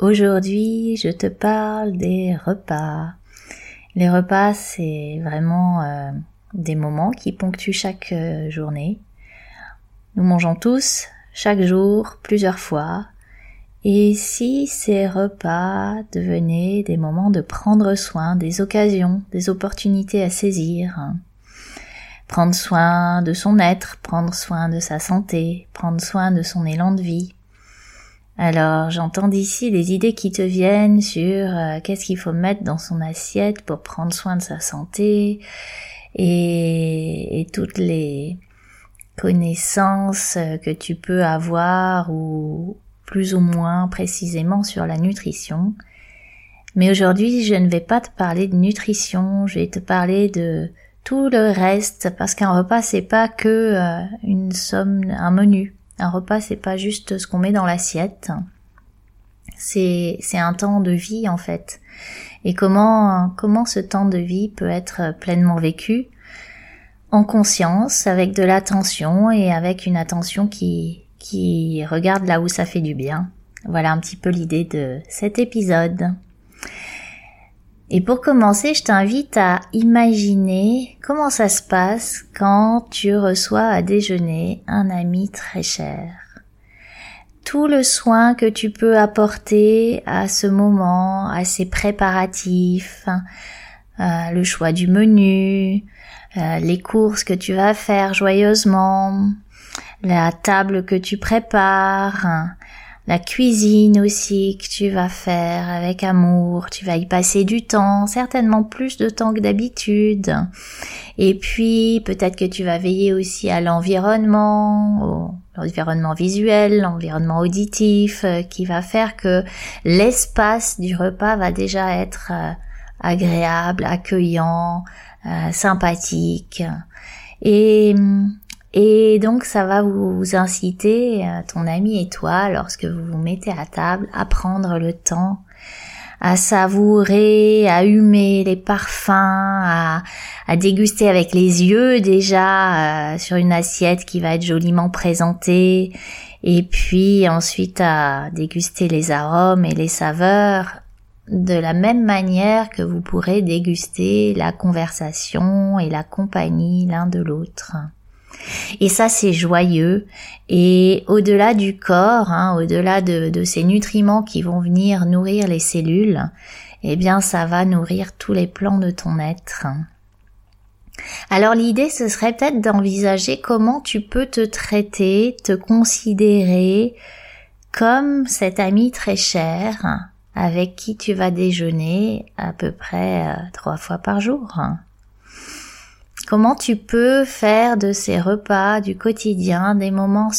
Aujourd'hui, je te parle des repas. Les repas, c'est vraiment euh, des moments qui ponctuent chaque euh, journée. Nous mangeons tous, chaque jour, plusieurs fois. Et si ces repas devenaient des moments de prendre soin, des occasions, des opportunités à saisir, prendre soin de son être, prendre soin de sa santé, prendre soin de son élan de vie. Alors j'entends d'ici des idées qui te viennent sur euh, qu'est-ce qu'il faut mettre dans son assiette pour prendre soin de sa santé et, toutes les connaissances que tu peux avoir ou plus ou moins précisément sur la nutrition. Mais aujourd'hui, je ne vais pas te parler de nutrition, je vais te parler de tout le reste, parce qu'un repas c'est pas que euh, une somme, un menu. Un repas c'est pas juste ce qu'on met dans l'assiette. C'est c'est un temps de vie en fait. Et comment comment ce temps de vie peut être pleinement vécu? En conscience, avec de l'attention et avec une attention qui qui regarde là où ça fait du bien. Voilà un petit peu l'idée de cet épisode. Et pour commencer, je t'invite à imaginer comment ça se passe quand tu reçois à déjeuner un ami très cher. Tout le soin que tu peux apporter à ce moment, à ces préparatifs, euh, le choix du menu, euh, les courses que tu vas faire joyeusement, la table que tu prépares, la cuisine aussi que tu vas faire avec amour, tu vas y passer du temps, certainement plus de temps que d'habitude. Et puis peut-être que tu vas veiller aussi à l'environnement, l'environnement visuel, l'environnement auditif, euh, qui va faire que l'espace du repas va déjà être euh, agréable, accueillant, euh, sympathique. Et et donc ça va vous inciter, euh, ton ami et toi, lorsque vous vous mettez à table, à prendre le temps, à savourer, à humer les parfums, à, déguster avec les yeux déjà euh, sur une assiette qui va être joliment présentée, et puis ensuite à déguster les arômes et les saveurs de la même manière que vous pourrez déguster la conversation et la compagnie l'un de l'autre. Et ça, c'est joyeux. Et au-delà du corps, hein, au-delà de, ces nutriments qui vont venir nourrir les cellules, eh bien, ça va nourrir tous les plans de ton être. Alors l'idée, ce serait peut-être d'envisager comment tu peux te traiter, te considérer comme cet ami très cher avec qui tu vas déjeuner à peu près euh, trois fois par jour. Comment tu peux faire de ces repas du quotidien des moments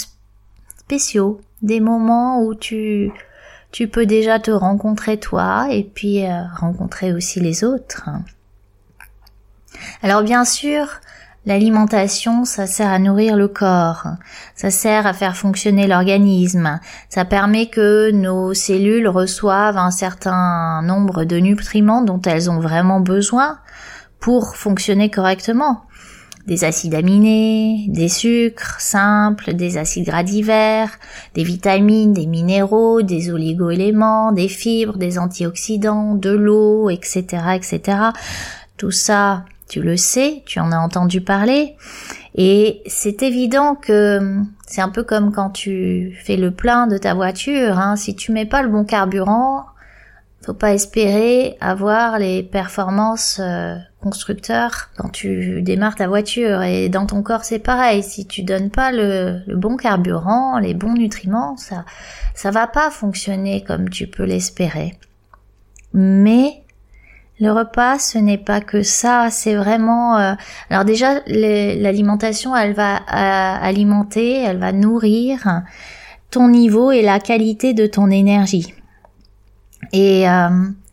spéciaux, des moments où tu tu peux déjà te rencontrer toi et puis euh, rencontrer aussi les autres. Alors bien sûr, l'alimentation, ça sert à nourrir le corps, ça sert à faire fonctionner l'organisme, ça permet que nos cellules reçoivent un certain nombre de nutriments dont elles ont vraiment besoin pour fonctionner correctement. Des acides aminés, des sucres simples, des acides gras divers, des vitamines, des minéraux, des oligoéléments, des fibres, des antioxydants, de l'eau, etc., etc. Tout ça, tu le sais, tu en as entendu parler. Et c'est évident que c'est un peu comme quand tu fais le plein de ta voiture. Hein. Si tu mets pas le bon carburant, faut pas espérer avoir les performances euh, constructeurs quand tu démarres ta voiture et dans ton corps c'est pareil si tu donnes pas le, bon carburant les bons nutriments ça ça va pas fonctionner comme tu peux l'espérer mais le repas, ce n'est pas que ça, c'est vraiment. Euh, alors déjà, l'alimentation, elle va euh, alimenter, elle va nourrir ton niveau et la qualité de ton énergie. Et euh,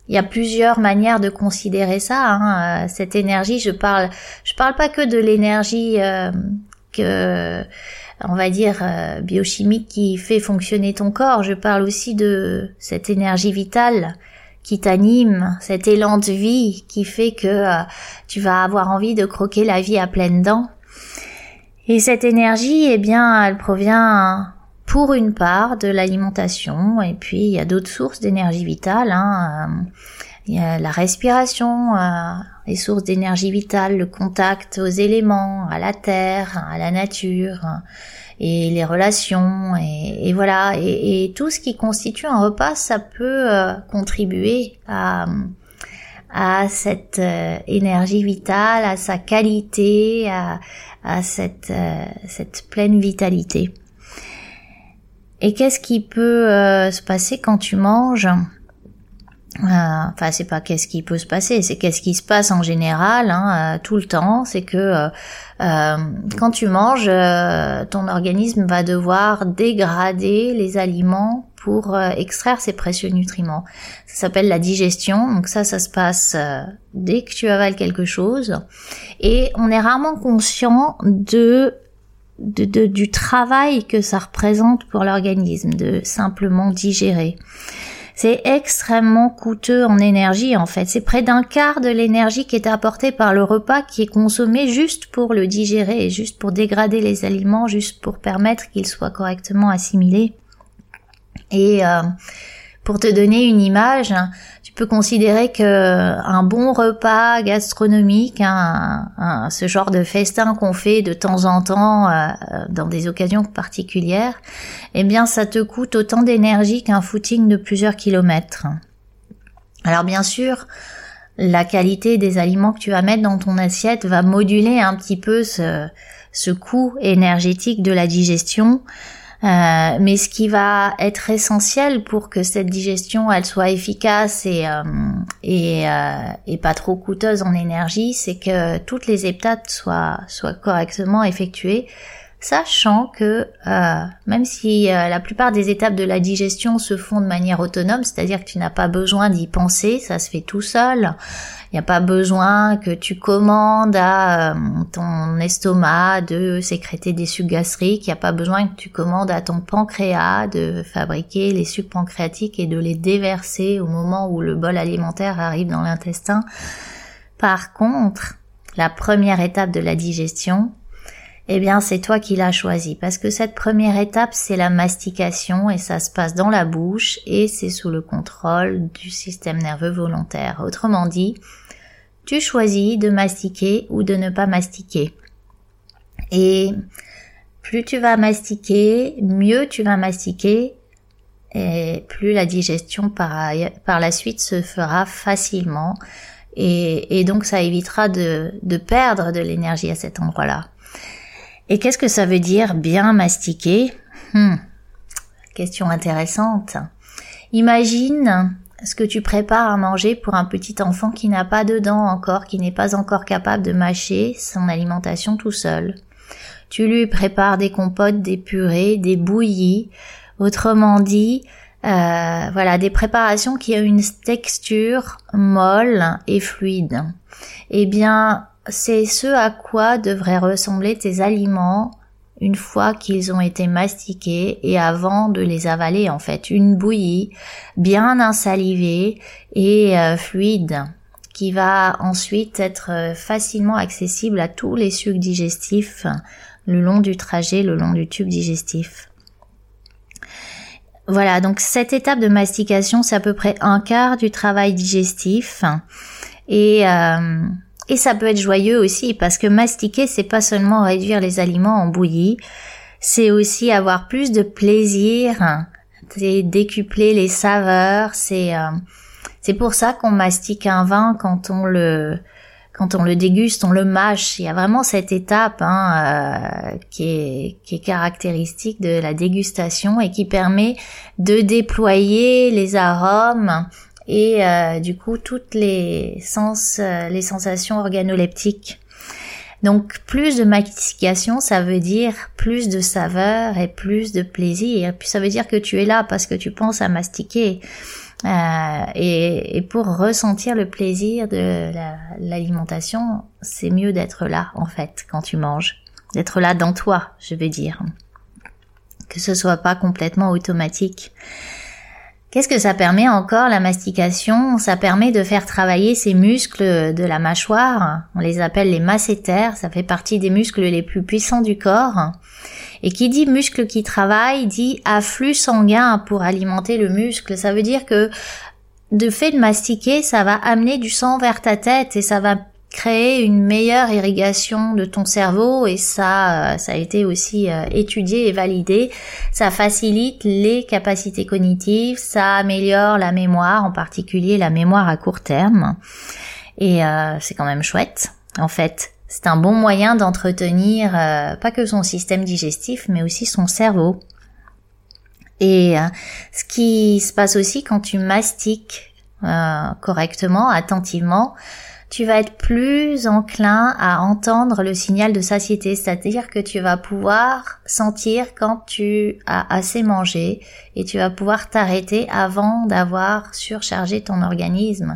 il y a plusieurs manières de considérer ça. Hein. Cette énergie, je parle, je parle pas que de l'énergie que on va dire biochimique qui fait fonctionner ton corps. Je parle aussi de cette énergie vitale qui t'anime, cet élan de vie qui fait que euh, tu vas avoir envie de croquer la vie à pleines dents. Et cette énergie, eh bien, elle provient pour une part de l'alimentation, et puis il y a d'autres sources d'énergie vitale. Hein. Euh, il y a la respiration, euh, les sources d'énergie vitale, le contact aux éléments, à la terre, à la nature et les relations et, voilà et, tout ce qui constitue un repas ça peut euh, contribuer à cette énergie vitale à sa qualité à, cette cette pleine vitalité et qu'est-ce qui peut se passer quand tu manges? Enfin c'est pas qu'est-ce qui peut se passer c'est qu'est-ce qui se passe en général hein, tout le temps c'est que euh, quand tu manges, euh, ton organisme va devoir dégrader les aliments pour euh, extraire ces précieux nutriments. Ça s'appelle la digestion. Donc ça, ça se passe dès que tu avales quelque chose. Et on est rarement conscient de, de du travail que ça représente pour l'organisme de simplement digérer. C'est extrêmement coûteux en énergie en fait. C'est près d'un quart de l'énergie qui est apportée par le repas qui est consommé juste pour le digérer, juste pour dégrader les aliments, juste pour permettre qu'ils soient correctement assimilés. Et euh, pour te donner une image, peux considérer que un bon repas gastronomique, ce genre de festin qu'on fait de temps en temps euh, dans des occasions particulières, eh bien ça te coûte autant d'énergie qu'un footing de plusieurs kilomètres. Alors bien sûr, la qualité des aliments que tu vas mettre dans ton assiette va moduler un petit peu ce coût énergétique de la digestion. Euh, mais ce qui va être essentiel pour que cette digestion elle soit efficace et euh, euh, et, pas trop coûteuse en énergie, c'est que toutes les étapes soient soient correctement effectuées, sachant que même si la plupart des étapes de la digestion se font de manière autonome, c'est-à-dire que tu n'as pas besoin d'y penser, ça se fait tout seul. Il n'y a pas besoin que tu commandes à euh, ton estomac de sécréter des sucs gastriques. Il n'y a pas besoin que tu commandes à ton pancréas de fabriquer les sucs pancréatiques et de les déverser au moment où le bol alimentaire arrive dans l'intestin. Par contre, la première étape de la digestion, eh bien c'est toi qui l'as choisi parce que cette première étape c'est la mastication et ça se passe dans la bouche et c'est sous le contrôle du système nerveux volontaire. Autrement dit, tu choisis de mastiquer ou de ne pas mastiquer. Et plus tu vas mastiquer, mieux tu vas mastiquer et plus la digestion par, la suite se fera facilement et, donc ça évitera de perdre de l'énergie à cet endroit-là. Et qu'est-ce que ça veut dire bien mastiquer? Hmm. Question intéressante. Imagine ce que tu prépares à manger pour un petit enfant qui n'a pas de dents encore, qui n'est pas encore capable de mâcher son alimentation tout seul. Tu lui prépares des compotes, des purées, des bouillies, autrement dit, euh, voilà, des préparations qui ont une texture molle et fluide. Eh bien, c'est ce à quoi devraient ressembler tes aliments une fois qu'ils ont été mastiqués et avant de les avaler en fait une bouillie bien insalivée et euh, fluide qui va ensuite être euh, facilement accessible à tous les sucs digestifs le long du trajet, le long du tube digestif. Voilà, donc cette étape de mastication, c'est à peu près un quart du travail digestif. Et euh, et ça peut être joyeux aussi parce que mastiquer, c'est pas seulement réduire les aliments en bouillie, c'est aussi avoir plus de plaisir, c'est décupler les saveurs, c'est euh, c'est pour ça qu'on mastique un vin quand on le quand on le déguste, on le mâche. Il y a vraiment cette étape hein, euh, qui, est, qui est caractéristique de la dégustation et qui permet de déployer les arômes et euh, du coup toutes les sens, euh, les sensations organoleptiques. Donc plus de mastication, ça veut dire plus de saveur et plus de plaisir. Puis ça veut dire que tu es là parce que tu penses à mastiquer. Euh, et, pour ressentir le plaisir de l'alimentation, c'est mieux d'être là en fait quand tu manges, d'être là dans toi, je veux dire, que ce soit pas complètement automatique. Qu'est-ce que ça permet encore la mastication? Ça permet de faire travailler ces muscles de la mâchoire. On les appelle les masséters. Ça fait partie des muscles les plus puissants du corps. Et qui dit muscle qui travaille dit afflux sanguin pour alimenter le muscle. Ça veut dire que de fait de mastiquer, ça va amener du sang vers ta tête et ça va créer une meilleure irrigation de ton cerveau et ça, euh, ça a été aussi euh, étudié et validé. Ça facilite les capacités cognitives, ça améliore la mémoire, en particulier la mémoire à court terme. Et euh, c'est quand même chouette. En fait, c'est un bon moyen d'entretenir pas que son système digestif, mais aussi son cerveau. Et ce qui se passe aussi quand tu mastiques correctement, attentivement, tu vas être plus enclin à entendre le signal de satiété, c'est-à-dire que tu vas pouvoir sentir quand tu as assez mangé et tu vas pouvoir t'arrêter avant d'avoir surchargé ton organisme.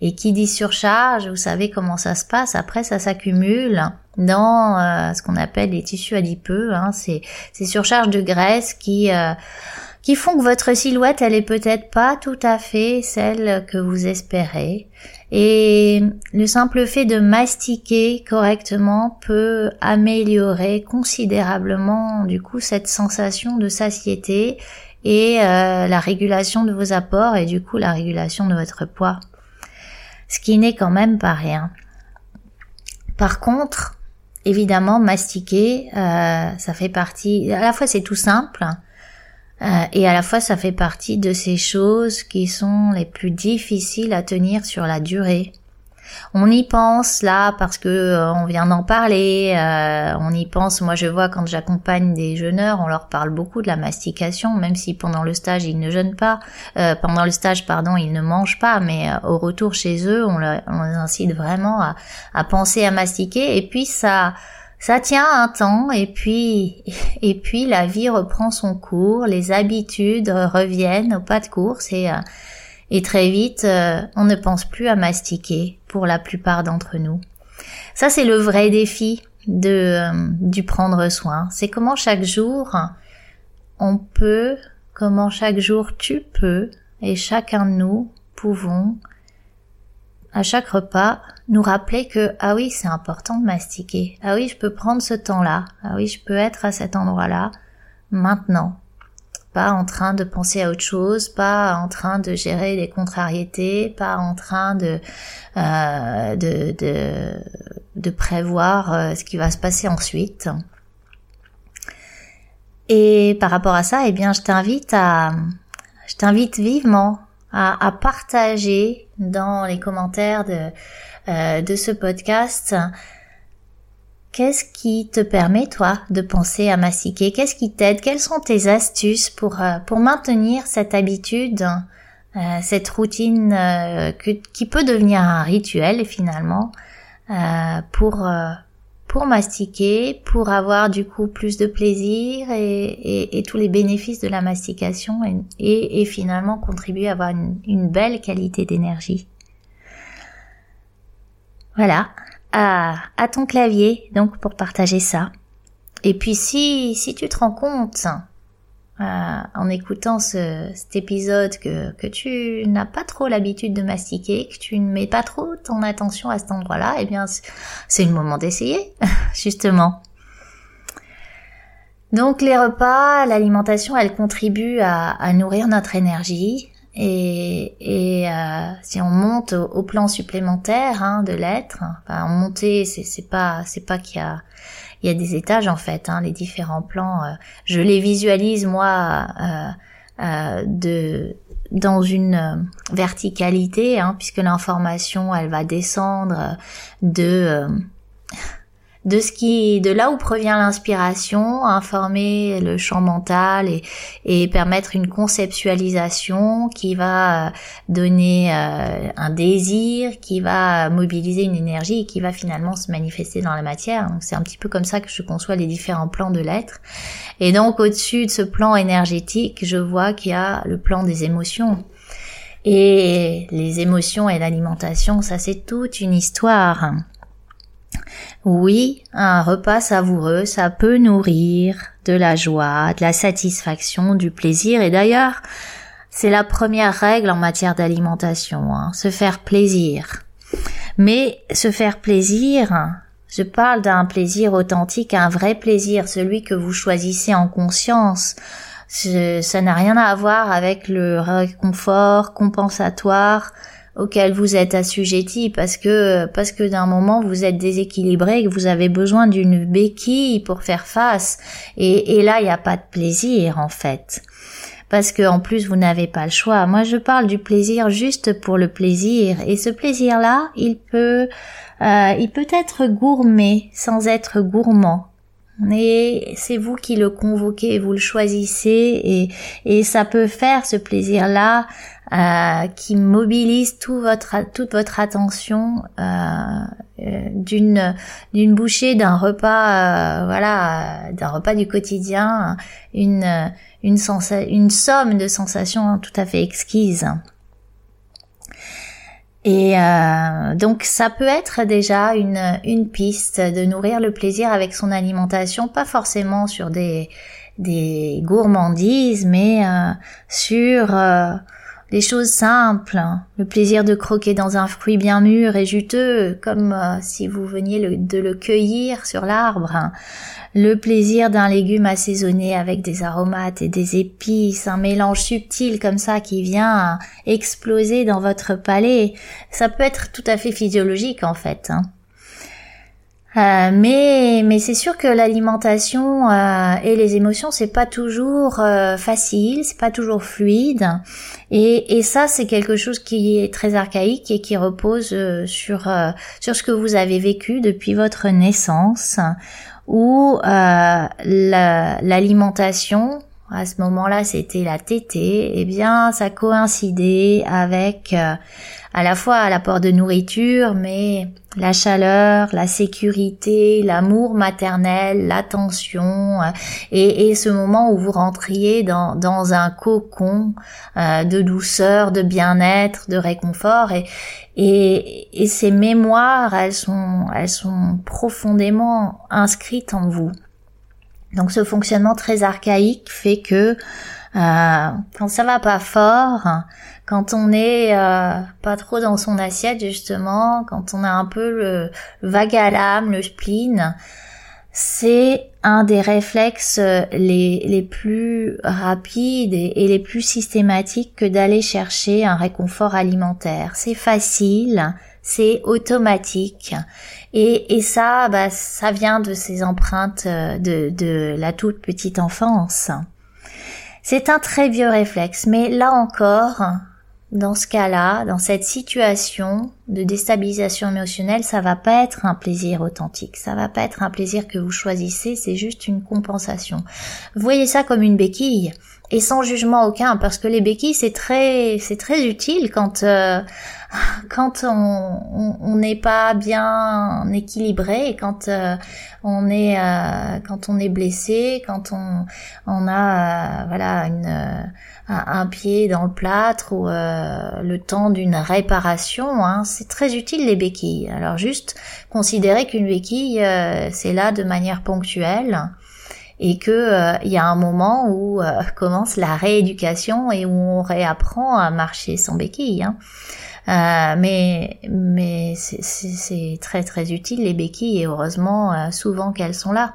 Et qui dit surcharge, vous savez comment ça se passe, après ça s'accumule dans euh, ce qu'on appelle les tissus adipeux, hein, c'est ces surcharges de graisse qui... Euh, qui font que votre silhouette, elle est peut-être pas tout à fait celle que vous espérez. Et le simple fait de mastiquer correctement peut améliorer considérablement du coup cette sensation de satiété et euh, la régulation de vos apports et du coup la régulation de votre poids. Ce qui n'est quand même pas rien. Par contre, évidemment, mastiquer, euh, ça fait partie. À la fois, c'est tout simple, euh, et à la fois, ça fait partie de ces choses qui sont les plus difficiles à tenir sur la durée. On y pense là parce que euh, on vient d'en parler. Euh, on y pense. Moi, je vois quand j'accompagne des jeûneurs, on leur parle beaucoup de la mastication, même si pendant le stage ils ne jeûnent pas. pendant le stage, pardon, ils ne mangent pas, mais au retour chez eux, on, les incite vraiment à, à penser à mastiquer. Et puis ça ça tient un temps et puis et puis la vie reprend son cours, les habitudes reviennent au pas de course et euh, et très vite euh, on ne pense plus à mastiquer pour la plupart d'entre nous. Ça c'est le vrai défi de euh, du prendre soin. C'est comment chaque jour on peut, comment chaque jour tu peux et chacun de nous pouvons à chaque repas nous rappeler que ah oui c'est important de mastiquer. Ah oui je peux prendre ce temps-là. Ah oui je peux être à cet endroit-là. Maintenant. Pas en train de penser à autre chose pas en train de gérer des contrariétés pas en train de euh, de, de, prévoir euh, ce qui va se passer ensuite. Et par rapport à ça eh bien je t'invite à je t'invite vivement à, partager dans les commentaires de, euh, de ce podcast. Qu'est-ce qui te permet, toi, de penser à mastiquer Qu'est-ce qui t'aide? Quelles sont tes astuces pour, euh, pour maintenir cette habitude, euh, cette routine qui peut devenir un rituel finalement pour pour mastiquer, pour avoir du coup plus de plaisir et, tous les bénéfices de la mastication et, finalement contribuer à avoir une, belle qualité d'énergie. Voilà, à, ton clavier donc pour partager ça. Et puis si, si tu te rends compte euh, en écoutant ce, cet épisode que, tu n'as pas trop l'habitude de mastiquer, que tu ne mets pas trop ton attention à cet endroit-là, eh bien c'est le moment d'essayer, justement. Donc les repas, l'alimentation, elle contribue à, nourrir notre énergie. Et, et euh, si on monte au, plan supplémentaire hein, de l'être, enfin, monter, c'est pas c'est pas qu'il y a il y a des étages en fait, hein, les différents plans. Euh, je les visualise moi euh, euh, de dans une verticalité, hein, puisque l'information elle va descendre de de ce qui, de là où provient l'inspiration, informer le champ mental et, et permettre une conceptualisation qui va euh, donner euh, un désir, qui va mobiliser une énergie et qui va finalement se manifester dans la matière. Donc c'est un petit peu comme ça que je conçois les différents plans de l'être. Et donc au-dessus de ce plan énergétique, je vois qu'il y a le plan des émotions. Et les émotions et l'alimentation, ça c'est toute une histoire. Oui, un repas savoureux, ça peut nourrir de la joie, de la satisfaction, du plaisir. Et d'ailleurs, c'est la première règle en matière d'alimentation, hein, se faire plaisir. Mais se faire plaisir, je parle d'un plaisir authentique, un vrai plaisir, celui que vous choisissez en conscience. ça n'a rien à voir avec le réconfort compensatoire auquel vous êtes assujetti parce que parce que d'un moment vous êtes déséquilibré que vous avez besoin d'une béquille pour faire face et, et là il n'y a pas de plaisir en fait parce que en plus vous n'avez pas le choix. Moi je parle du plaisir juste pour le plaisir et ce plaisir là il peut euh, il peut être gourmet sans être gourmand. Et c'est vous qui le convoquez, vous le choisissez et, et ça peut faire ce plaisir-là euh, qui mobilise tout votre, toute votre attention euh, euh d'une d'une bouchée d'un repas, euh, voilà, d'un repas du quotidien, une une, une somme de sensations tout à fait exquises. Et euh, donc ça peut être déjà une, une piste de nourrir le plaisir avec son alimentation, pas forcément sur des, des gourmandises, mais euh, sur euh, des choses simples, le plaisir de croquer dans un fruit bien mûr et juteux, comme euh, si vous veniez de le cueillir sur l'arbre, le plaisir d'un légume assaisonné avec des aromates et des épices, un mélange subtil comme ça qui vient exploser dans votre palais, ça peut être tout à fait physiologique en fait. Hein. Euh, mais mais c'est sûr que l'alimentation euh, et les émotions c'est pas toujours euh, facile, c'est pas toujours fluide. Et, et ça c'est quelque chose qui est très archaïque et qui repose sur sur ce que vous avez vécu depuis votre naissance où l'alimentation à ce moment-là c'était la tétée, eh bien ça coïncidait avec à la fois l'apport de nourriture, mais la chaleur, la sécurité, l'amour maternel, l'attention, euh, et, ce moment où vous rentriez dans, dans un cocon euh, de douceur, de bien-être, de réconfort, et, et, et, ces mémoires, elles sont, elles sont profondément inscrites en vous. Donc ce fonctionnement très archaïque fait que euh, quand ça va pas fort, quand on est euh, pas trop dans son assiette justement, quand on a un peu le, vague à l'âme, le spleen, c'est un des réflexes les, les plus rapides et, les plus systématiques que d'aller chercher un réconfort alimentaire. C'est facile, c'est automatique et, ça, bah, ça vient de ces empreintes de, de la toute petite enfance. C'est un très vieux réflexe, mais là encore, dans ce cas-là, dans cette situation de déstabilisation émotionnelle, ça va pas être un plaisir authentique, ça va pas être un plaisir que vous choisissez, c'est juste une compensation. Voyez ça comme une béquille et sans jugement aucun, parce que les béquilles c'est très c'est très utile quand euh, quand on n'est pas bien équilibré, quand euh, on est euh, quand on est blessé, quand on on a voilà une un, pied dans le plâtre ou le temps d'une réparation, hein, c'est très utile les béquilles. Alors juste considérer qu'une béquille c'est là de manière ponctuelle et que euh, il y a un moment où euh, commence la rééducation et où on réapprend à marcher sans béquille. Hein. Euh, mais mais c'est très très utile les béquilles et heureusement souvent qu'elles sont là.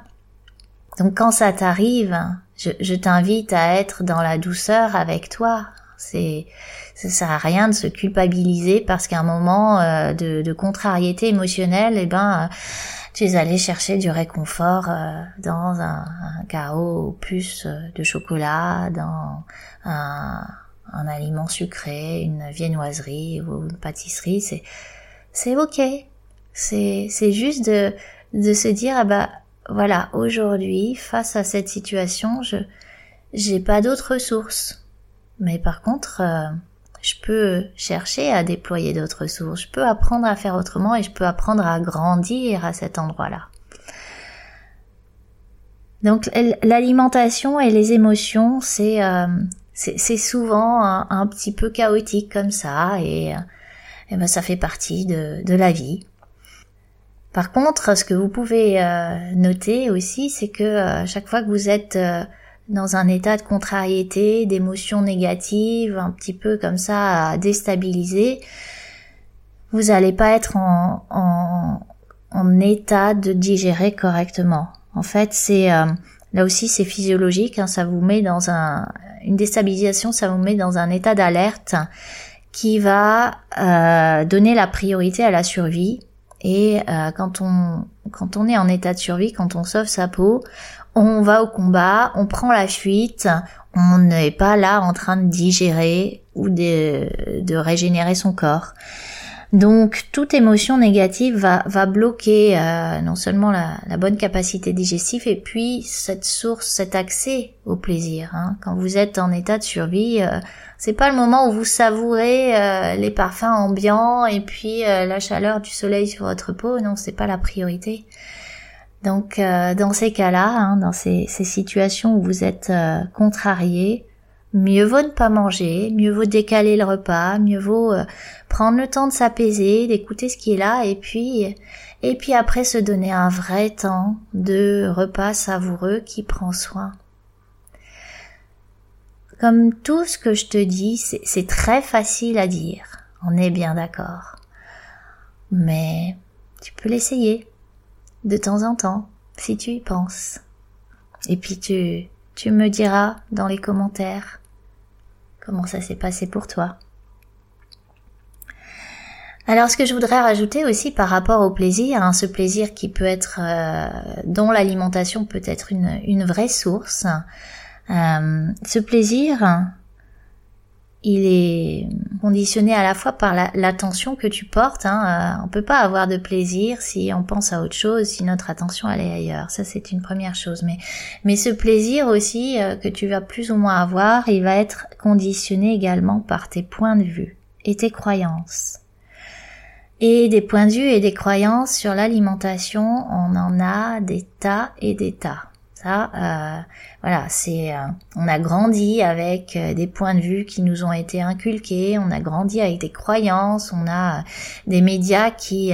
Donc quand ça t'arrive, je, je t'invite à être dans la douceur avec toi. C'est ça sert à rien de se culpabiliser parce qu'à un moment de, de, contrariété émotionnelle, eh ben tu es allé chercher du réconfort euh, dans un, un chaos euh, de chocolat, dans un, un aliment sucré, une viennoiserie ou une pâtisserie, c'est c'est ok. C'est c'est juste de de se dire ah bah voilà aujourd'hui face à cette situation je j'ai pas d'autres ressources. Mais par contre euh, je peux chercher à déployer d'autres sources, je peux apprendre à faire autrement et je peux apprendre à grandir à cet endroit-là. Donc l'alimentation et les émotions, c'est euh, c'est souvent un, petit peu chaotique comme ça et, et ben ça fait partie de, de la vie. Par contre, ce que vous pouvez euh, noter aussi, c'est que euh, chaque fois que vous êtes euh, dans un état de contrariété, d'émotions négatives, un petit peu comme ça à déstabiliser, vous n'allez pas être en, en, en, état de digérer correctement. En fait, c'est là aussi c'est physiologique, hein, ça vous met dans un une déstabilisation, ça vous met dans un état d'alerte qui va donner la priorité à la survie et euh, quand on quand on est en état de survie, quand on sauve sa peau, on va au combat, on prend la fuite, on n'est pas là en train de digérer ou de, de régénérer son corps. Donc toute émotion négative va, va bloquer euh, non seulement la, la, bonne capacité digestive et puis cette source, cet accès au plaisir. Hein. Quand vous êtes en état de survie, euh, c'est pas le moment où vous savourez euh, les parfums ambiants et puis la chaleur du soleil sur votre peau. Non, c'est pas la priorité. Donc dans ces cas-là, hein, dans ces, ces, situations où vous êtes contrarié, Mieux vaut ne pas manger, mieux vaut décaler le repas, mieux vaut euh, prendre le temps de s'apaiser, d'écouter ce qui est là et puis et puis après se donner un vrai temps de repas savoureux qui prend soin. Comme tout ce que je te dis, c'est très facile à dire, on est bien d'accord. Mais tu peux l'essayer de temps en temps si tu y penses. Et puis tu tu me diras dans les commentaires comment ça s'est passé pour toi? Alors ce que je voudrais rajouter aussi par rapport au plaisir, hein, ce plaisir qui peut être, euh, dont l'alimentation peut être une, vraie source, euh, ce plaisir, il est conditionné à la fois par l'attention que tu portes. Hein. Euh, on peut pas avoir de plaisir si on pense à autre chose, si notre attention est ailleurs. Ça c'est une première chose. Mais mais ce plaisir aussi euh, que tu vas plus ou moins avoir, il va être conditionné également par tes points de vue et tes croyances. Et des points de vue et des croyances sur l'alimentation, on en a des tas et des tas. Euh, voilà, c'est, euh, on a grandi avec euh, des points de vue qui nous ont été inculqués, on a grandi avec des croyances, on a des médias qui,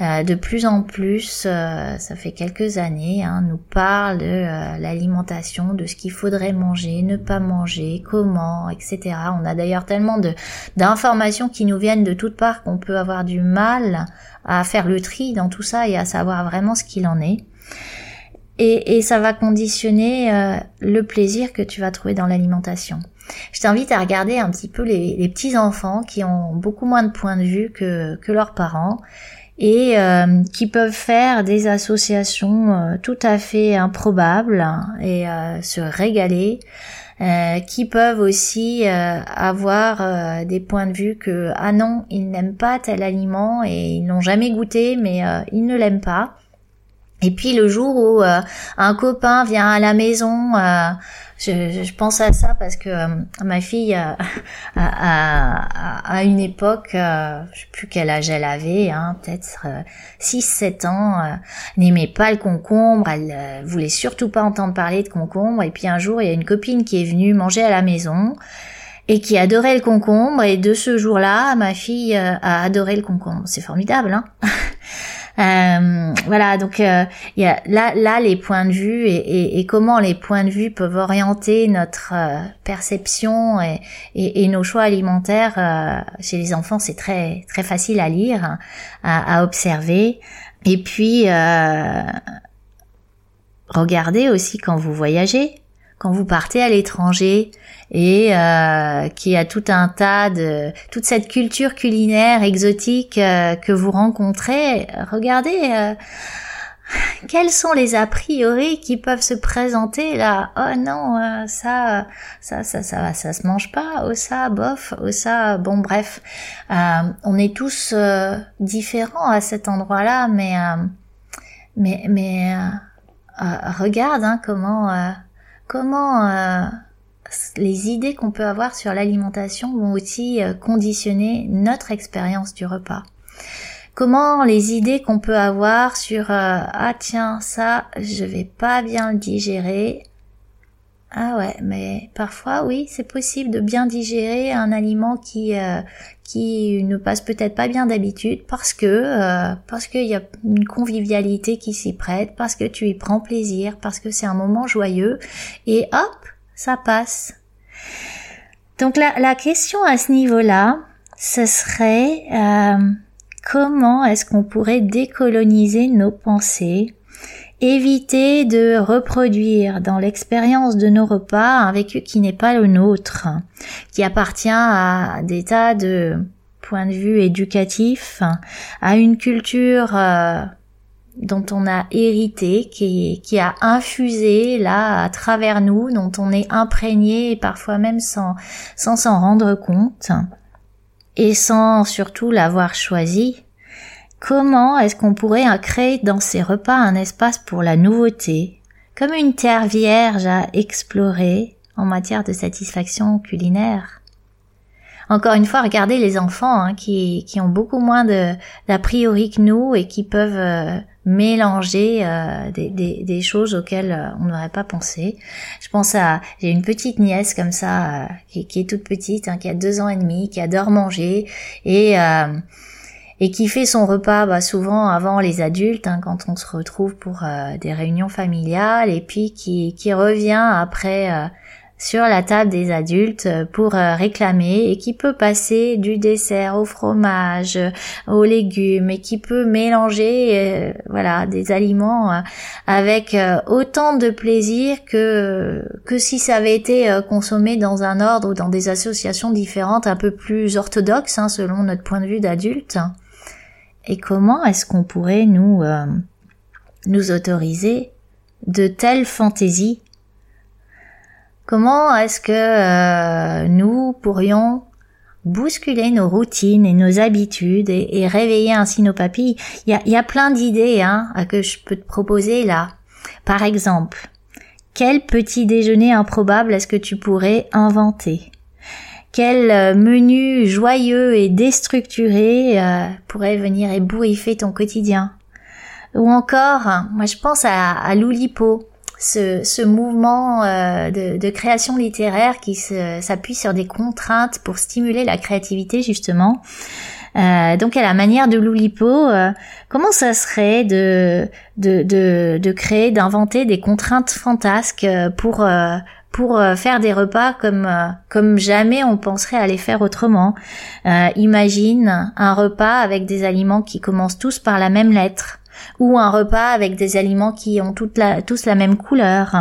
de plus en plus, ça fait quelques années, hein, nous parlent de l'alimentation, de ce qu'il faudrait manger, ne pas manger, comment, etc. On a d'ailleurs tellement de d'informations qui nous viennent de toutes parts qu'on peut avoir du mal à faire le tri dans tout ça et à savoir vraiment ce qu'il en est. Et, et, ça va conditionner euh, le plaisir que tu vas trouver dans l'alimentation. Je t'invite à regarder un petit peu les, les, petits enfants qui ont beaucoup moins de points de vue que, que leurs parents et euh, qui peuvent faire des associations euh, tout à fait improbables et se régaler, qui peuvent aussi avoir des points de vue que ah non ils n'aiment pas tel aliment et ils n'ont jamais goûté mais ils ne l'aiment pas et puis le jour où euh, un copain vient à la maison, euh, je, pense à ça parce que euh, ma fille, à, une époque, je sais plus quel âge elle avait, hein, peut-être 6-7 ans, n'aimait pas le concombre, elle voulait surtout pas entendre parler de concombre. Et puis un jour, il y a une copine qui est venue manger à la maison et qui adorait le concombre. Et de ce jour-là, ma fille a adoré le concombre. C'est formidable, hein voilà, donc euh, il y a là, là les points de vue et, et, et, comment les points de vue peuvent orienter notre euh, perception et, et, nos choix alimentaires euh, chez les enfants, c'est très très facile à lire, à, à observer. Et puis regardez aussi quand vous voyagez, quand vous partez à l'étranger et euh, qui a tout un tas de toute cette culture culinaire exotique euh, que vous rencontrez, regardez euh, quels sont les a priori qui peuvent se présenter là? Oh non, euh, ça, ça, ça, ça, ça se mange pas. Oh ça, bof. Oh ça, bon bref. on est tous différents à cet endroit-là, mais mais mais regarde hein, comment comment euh, les idées qu'on peut avoir sur l'alimentation vont aussi euh, conditionner notre expérience du repas. Comment les idées qu'on peut avoir sur euh, ah tiens ça je vais pas bien le digérer Ah ouais, mais parfois oui, c'est possible de bien digérer un aliment qui euh, qui ne passe peut-être pas bien d'habitude parce que euh, parce qu'il y a une convivialité qui s'y prête, parce que tu y prends plaisir, parce que c'est un moment joyeux et hop, ça passe. Donc la, la question à ce niveau-là, ce serait euh, comment est-ce qu'on pourrait décoloniser nos pensées éviter de reproduire dans l'expérience de nos repas un vécu qui n'est pas le nôtre, qui appartient à des tas de points de vue éducatifs, à une culture euh, dont on a hérité, qui, a infusé là à travers nous, dont on est imprégné parfois même sans sans s'en rendre compte et sans surtout l'avoir choisi Comment est-ce qu'on pourrait créer dans ces repas un espace pour la nouveauté, comme une terre vierge à explorer en matière de satisfaction culinaire? Encore une fois, regardez les enfants hein, qui, qui ont beaucoup moins d'a priori que nous et qui peuvent euh, mélanger euh, des, choses auxquelles euh, on n'aurait pas pensé. Je pense à j'ai une petite nièce comme ça qui, qui, est toute petite, hein, qui a deux ans et demi, qui adore manger et et qui fait son repas bah, souvent avant les adultes hein, quand on se retrouve pour euh, des réunions familiales et puis qui, qui revient après euh, sur la table des adultes pour euh, réclamer et qui peut passer du dessert au fromage, aux légumes et qui peut mélanger voilà des aliments avec autant de plaisir que que si ça avait été consommé dans un ordre ou dans des associations différentes un peu plus orthodoxes hein, selon notre point de vue d'adulte et comment est-ce qu'on pourrait nous euh, nous autoriser de telles fantaisies? Comment est-ce que euh, nous pourrions bousculer nos routines et nos habitudes et, réveiller ainsi nos papilles? Il y a, plein d'idées hein, que je peux te proposer là. Par exemple, quel petit déjeuner improbable est-ce que tu pourrais inventer? Quel euh, menu joyeux et déstructuré euh, pourrait venir ébouriffer ton quotidien Ou encore, moi je pense à, l'Oulipo, ce, ce mouvement euh, de, création littéraire qui s'appuie sur des contraintes pour stimuler la créativité justement. Euh, donc à la manière de Loulipo, comment ça serait de créer, d'inventer des contraintes fantasques pour pour euh, faire des repas comme euh, comme jamais on penserait à les faire autrement. Euh, imagine un repas avec des aliments qui commencent tous par la même lettre ou un repas avec des aliments qui ont toute la, tous la même couleur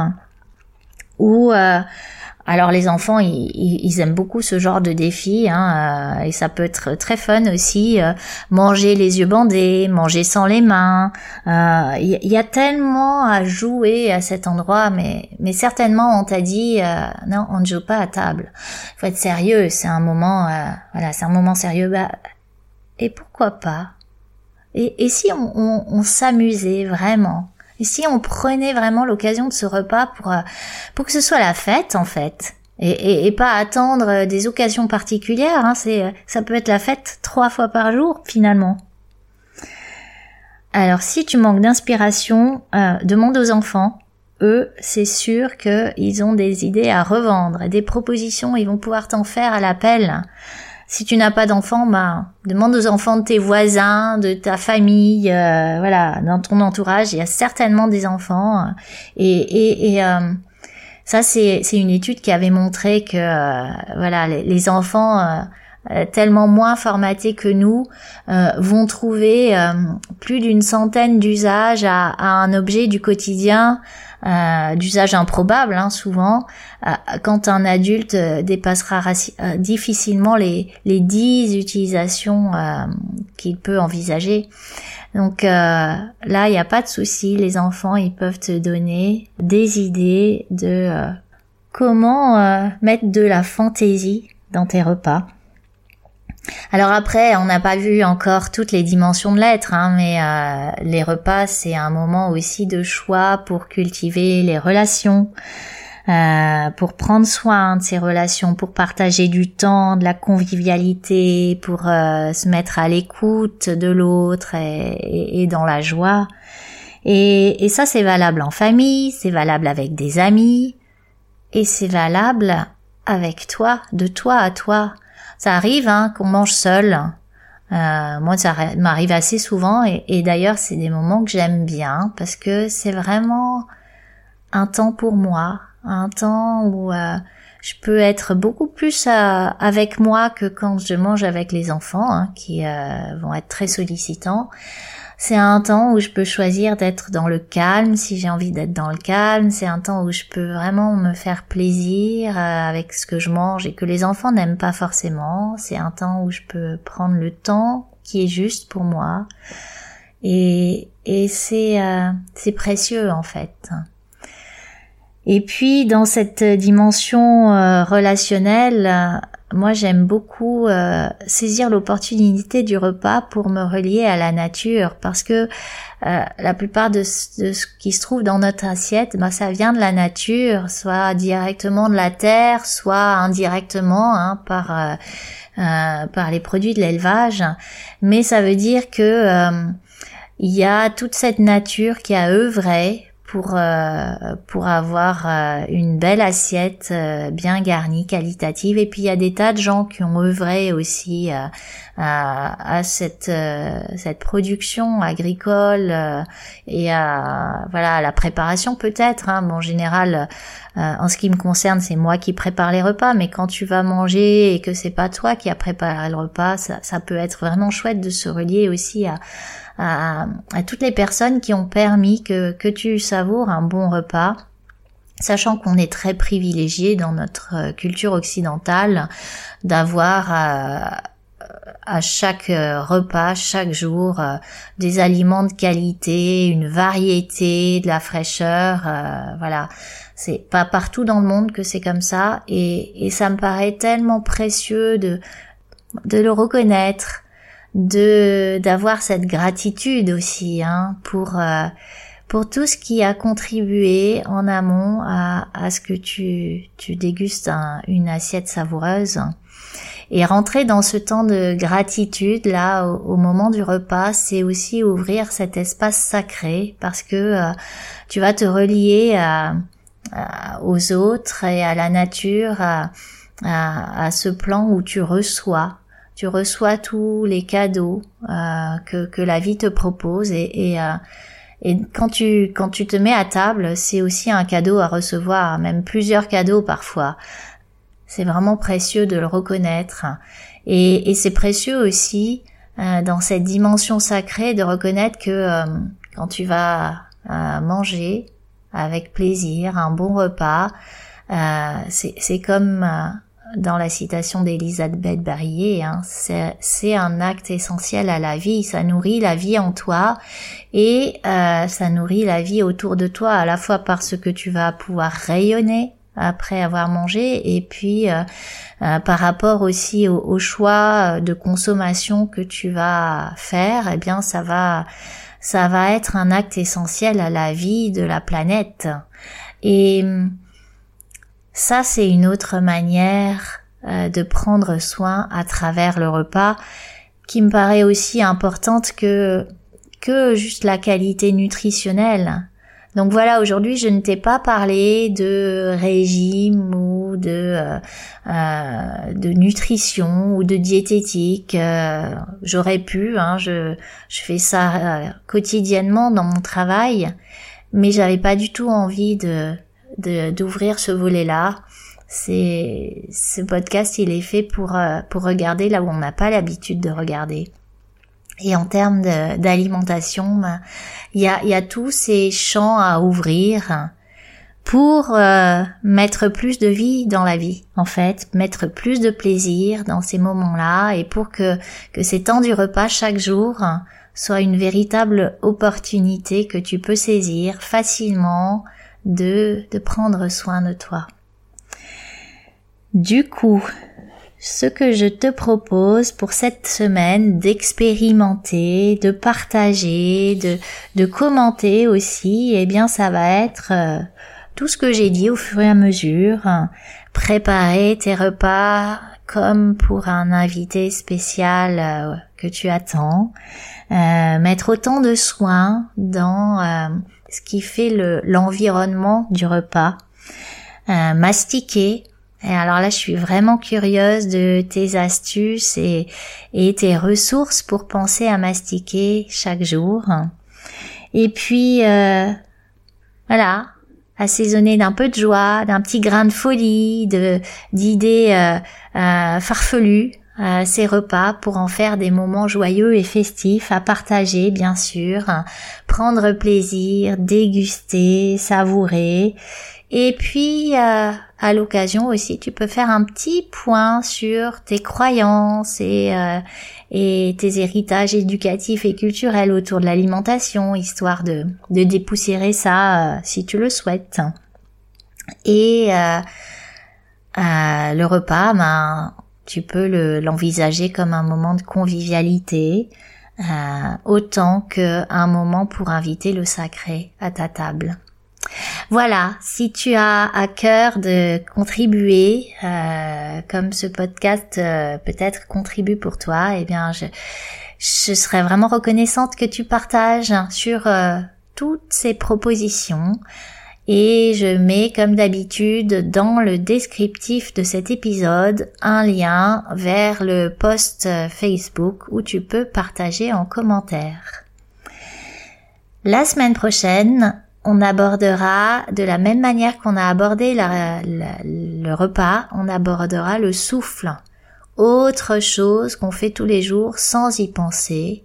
ou alors les enfants, ils, aiment beaucoup ce genre de défi, hein, euh, et ça peut être très fun aussi. Euh, manger les yeux bandés, manger sans les mains. Euh, il y, a tellement à jouer à cet endroit, mais mais certainement on t'a dit non, on ne joue pas à table. Faut être sérieux, c'est un moment, voilà, c'est un moment sérieux. Bah, et pourquoi pas? Et, et si on, on s'amusait vraiment? Et si on prenait vraiment l'occasion de ce repas pour, euh, pour que ce soit la fête, en fait, et, et, pas attendre euh, des occasions particulières, hein, c'est, euh, ça peut être la fête trois fois par jour, finalement. Alors, si tu manques d'inspiration, demande aux enfants. Eux, c'est sûr qu'ils ont des idées à revendre, des propositions, ils vont pouvoir t'en faire à l'appel. Si tu n'as pas d'enfants, bah, demande aux enfants de tes voisins, de ta famille, euh, voilà, dans ton entourage, il y a certainement des enfants. Et, et, et euh, ça, c'est, une étude qui avait montré que, euh, voilà, les, enfants tellement moins formatés que nous vont trouver plus d'une centaine d'usages à, à, un objet du quotidien euh, d'usage improbable hein, souvent, euh, quand un adulte euh, dépassera difficilement les, les 10 utilisations qu'il peut envisager. Donc là, il n'y a pas de souci, les enfants, ils peuvent te donner des idées de comment mettre de la fantaisie dans tes repas. Alors après, on n'a pas vu encore toutes les dimensions de l'être, hein, mais euh, les repas, c'est un moment aussi de choix pour cultiver les relations, euh, pour prendre soin de ces relations, pour partager du temps, de la convivialité, pour euh, se mettre à l'écoute de l'autre et, dans la joie. Et, et ça, c'est valable en famille, c'est valable avec des amis, et c'est valable avec toi, de toi à toi. Ça arrive hein, qu'on mange seul. Euh, moi, ça m'arrive assez souvent et, d'ailleurs, c'est des moments que j'aime bien parce que c'est vraiment un temps pour moi, un temps où euh, je peux être beaucoup plus euh, avec moi que quand je mange avec les enfants, hein, qui vont être très sollicitants. C'est un temps où je peux choisir d'être dans le calme si j'ai envie d'être dans le calme. C'est un temps où je peux vraiment me faire plaisir euh, avec ce que je mange et que les enfants n'aiment pas forcément. C'est un temps où je peux prendre le temps qui est juste pour moi. Et, et c'est euh, c'est précieux en fait. Et puis dans cette dimension euh, relationnelle, moi j'aime beaucoup euh, saisir l'opportunité du repas pour me relier à la nature parce que euh, la plupart de, ce qui se trouve dans notre assiette, bah, ça vient de la nature, soit directement de la terre, soit indirectement hein, par euh, par les produits de l'élevage. Mais ça veut dire que il y a toute cette nature qui a œuvré pour euh, pour avoir euh, une belle assiette euh, bien garnie, qualitative. Et puis il y a des tas de gens qui ont œuvré aussi à, à, cette cette production agricole et à voilà à la préparation peut-être. Hein. Bon, en général, en ce qui me concerne, c'est moi qui prépare les repas. Mais quand tu vas manger et que c'est pas toi qui a préparé le repas, ça, ça peut être vraiment chouette de se relier aussi à à, toutes les personnes qui ont permis que, que tu savoures un bon repas sachant qu'on est très privilégié dans notre euh, culture occidentale d'avoir à, à chaque euh, repas, chaque jour, euh, des aliments de qualité, une variété, de la fraîcheur, voilà. C'est pas partout dans le monde que c'est comme ça, et, et ça me paraît tellement précieux de de le reconnaître, de d'avoir cette gratitude aussi hein, pour euh, pour tout ce qui a contribué en amont à, à ce que tu tu dégustes une assiette savoureuse et rentrer dans ce temps de gratitude là au, moment du repas c'est aussi ouvrir cet espace sacré parce que euh, tu vas te relier à, aux autres et à la nature à, à, à ce plan où tu reçois tu reçois tous les cadeaux euh, que, que la vie te propose et, et, euh, et quand tu quand tu te mets à table, c'est aussi un cadeau à recevoir, même plusieurs cadeaux parfois. C'est vraiment précieux de le reconnaître et, et c'est précieux aussi euh, dans cette dimension sacrée de reconnaître que euh, quand tu vas euh, manger avec plaisir un bon repas, c'est comme dans la citation d'Elisabeth Barillet, hein, c'est un acte essentiel à la vie, ça nourrit la vie en toi et euh, ça nourrit la vie autour de toi, à la fois parce que tu vas pouvoir rayonner après avoir mangé et puis euh, euh, par rapport aussi au, choix de consommation que tu vas faire, eh bien ça va ça va être un acte essentiel à la vie de la planète. Et ça, c'est une autre manière euh, de prendre soin à travers le repas qui me paraît aussi importante que que juste la qualité nutritionnelle. Donc voilà, aujourd'hui, je ne t'ai pas parlé de régime ou de euh, euh de nutrition ou de diététique. Euh, j'aurais pu, hein, je je fais ça quotidiennement dans mon travail, mais j'avais pas du tout envie de d'ouvrir ce volet-là. C'est ce podcast, il est fait pour pour regarder là où on n'a pas l'habitude de regarder. Et en termes d'alimentation, ben, il y a, y a tous ces champs à ouvrir pour euh, mettre plus de vie dans la vie, en fait, mettre plus de plaisir dans ces moments-là, et pour que, que ces temps du repas chaque jour soient une véritable opportunité que tu peux saisir facilement, de, de prendre soin de toi. Du coup, ce que je te propose pour cette semaine d'expérimenter, de partager, de, de commenter aussi, eh bien ça va être euh, tout ce que j'ai dit au fur et à mesure. Préparer tes repas comme pour un invité spécial euh, que tu attends. Euh, mettre autant de soins dans ce qui fait l'environnement du repas. mastiquer. Et alors là, je suis vraiment curieuse de tes astuces et, tes ressources pour penser à mastiquer chaque jour. Et puis, euh, voilà, assaisonner d'un peu de joie, d'un petit grain de folie, de d'idées euh, euh, farfelues ces repas pour en faire des moments joyeux et festifs à partager bien sûr, prendre plaisir, déguster, savourer et puis euh, à l'occasion aussi tu peux faire un petit point sur tes croyances et, euh, tes héritages éducatifs et culturels autour de l'alimentation histoire de, dépoussiérer ça si tu le souhaites. Et le repas, ben, tu peux l'envisager comme un moment de convivialité, euh, autant qu'un moment pour inviter le sacré à ta table. Voilà, si tu as à cœur de contribuer, euh, comme ce podcast euh, peut-être contribue pour toi, eh bien je, je serais vraiment reconnaissante que tu partages sur toutes ces propositions et je mets comme d'habitude dans le descriptif de cet épisode un lien vers le post Facebook où tu peux partager en commentaire. La semaine prochaine, on abordera de la même manière qu'on a abordé le repas, on abordera le souffle. Autre chose qu'on fait tous les jours sans y penser,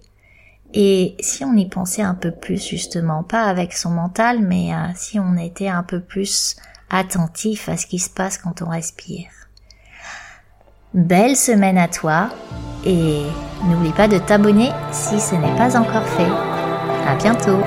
et si on y pensait un peu plus justement, pas avec son mental, mais euh, si on était un peu plus attentif à ce qui se passe quand on respire. Belle semaine à toi et n'oublie pas de t'abonner si ce n'est pas encore fait. À bientôt.